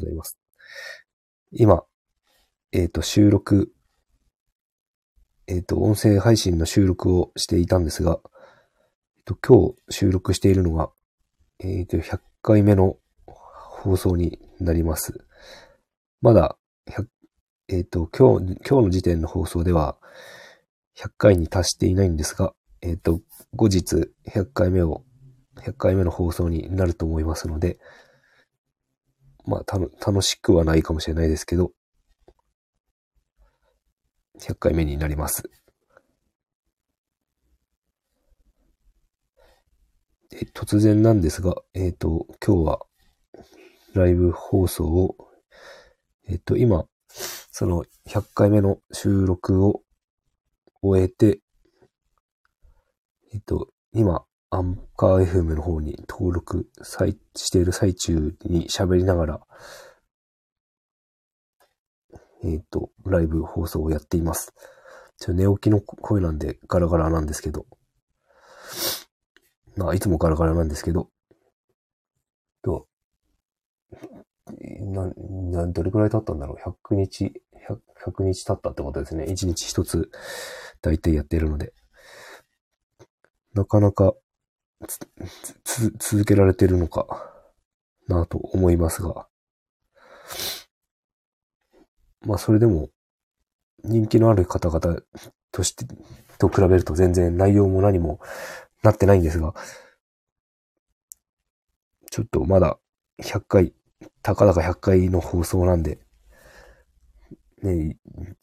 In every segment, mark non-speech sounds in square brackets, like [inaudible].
ございます。今、えっ、と、収録、えっ、と、音声配信の収録をしていたんですが、えっ、と、今日収録しているのが、えっ、と、100回目の放送になります。まだ、えっ、と、今日、今日の時点の放送では、100回に達していないんですが、えっ、と、後日、100回目を、100回目の放送になると思いますので、まあ、たの、楽しくはないかもしれないですけど、100回目になります。で突然なんですが、えっ、と、今日は、ライブ放送を、えっ、と、今、その100回目の収録を終えて、えっ、と、今、アンカー FM の方に登録している最中に喋りながら、えっ、と、ライブ放送をやっています。ちょ寝起きの声なんでガラガラなんですけど、まあ、いつもガラガラなんですけど、と、な、な、どれくらい経ったんだろう ?100 日、100, 100日経ったってことですね。1日一つ、大体やっているので。なかなかつ、続けられてるのかなと思いますが。まあ、それでも、人気のある方々として、と比べると全然内容も何もなってないんですが、ちょっとまだ100回、たかだか100回の放送なんで、ね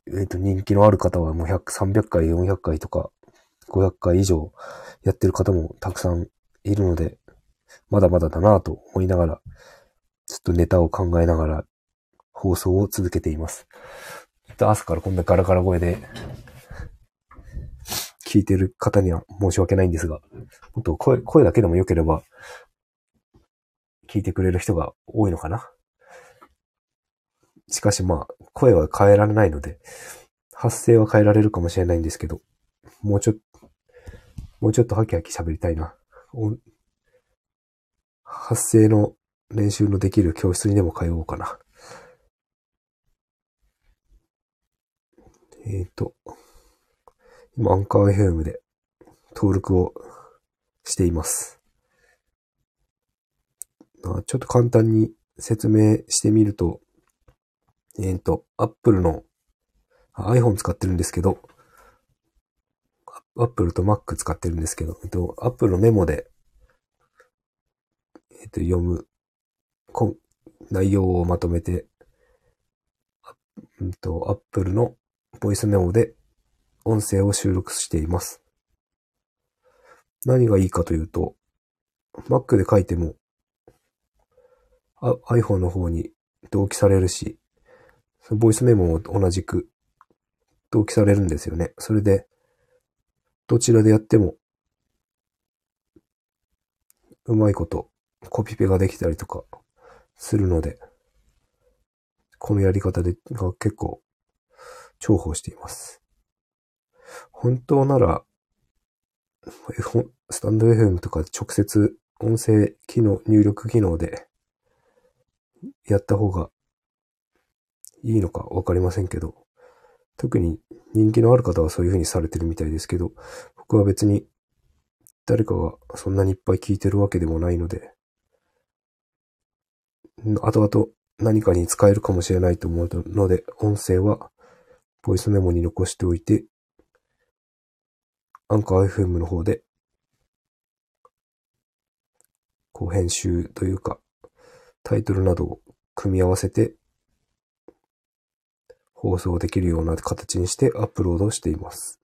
え、えっ、と、人気のある方はもう100、300回、400回とか、500回以上やってる方もたくさんいるので、まだまだだなぁと思いながら、ちょっとネタを考えながら放送を続けています。ちょっと朝からこんなガラガラ声で聞いてる方には申し訳ないんですが、もっと声、声だけでも良ければ、聞いてくれる人が多いのかな。しかしまあ、声は変えられないので、発声は変えられるかもしれないんですけど、もうちょっ、もうちょっとハキハキ喋りたいな。発声の練習のできる教室にでも通おうかな。えっ、ー、と、今、アンカー FM で登録をしています。ちょっと簡単に説明してみると、えっ、ー、と、Apple の iPhone 使ってるんですけど、Apple と Mac 使ってるんですけど、えっと、Apple のメモで、えっと、読む、こ内容をまとめて、うんと、Apple のボイスメモで音声を収録しています。何がいいかというと、Mac で書いても、iPhone の方に同期されるし、ボイスメモも同じく同期されるんですよね。それで、どちらでやっても、うまいことコピペができたりとかするので、このやり方でが結構重宝しています。本当なら、スタンド FM とか直接音声機能、入力機能でやった方がいいのかわかりませんけど、特に人気のある方はそういう風にされてるみたいですけど、僕は別に誰かがそんなにいっぱい聞いてるわけでもないので、後々何かに使えるかもしれないと思うので、音声はボイスメモに残しておいて、アンカー FM の方で、こう編集というか、タイトルなどを組み合わせて放送できるような形にしてアップロードしています。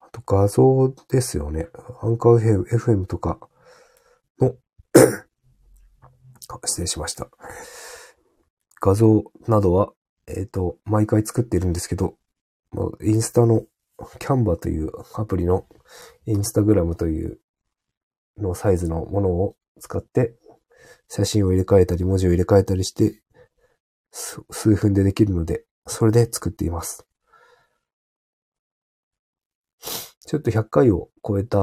あと画像ですよね。アンカー FM とかの [coughs] 失礼しました。画像などは、えっ、ー、と、毎回作ってるんですけど、インスタのキャンバというアプリのインスタグラムというのサイズのものを使って写真を入れ替えたり文字を入れ替えたりして数分でできるので、それで作っています。ちょっと100回を超えた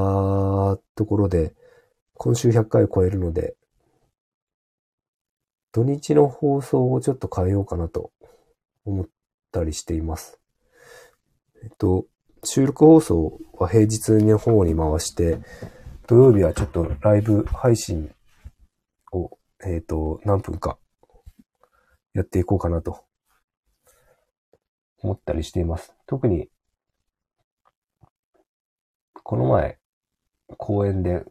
ところで、今週100回を超えるので、土日の放送をちょっと変えようかなと思ったりしています。えっと、収録放送は平日の方に回して、土曜日はちょっとライブ配信を、えっと、何分かやっていこうかなと思ったりしています。特に、この前、公園で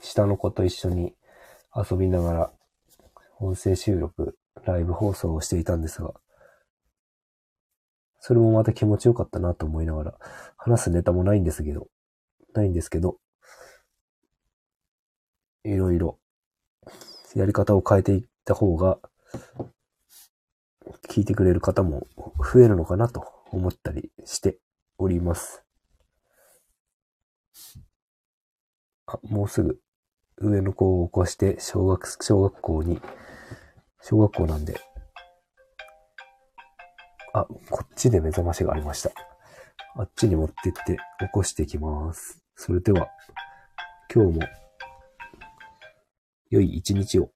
下の子と一緒に遊びながら音声収録、ライブ放送をしていたんですが、それもまた気持ちよかったなと思いながら、話すネタもないんですけど、ないんですけど、いろいろやり方を変えていった方が、聞いてくれる方も増えるのかなと思ったりしております。あ、もうすぐ上の子を起こして小学、小学校に、小学校なんで、あ、こっちで目覚ましがありました。あっちに持ってって起こしていきます。それでは、今日も良い一日を。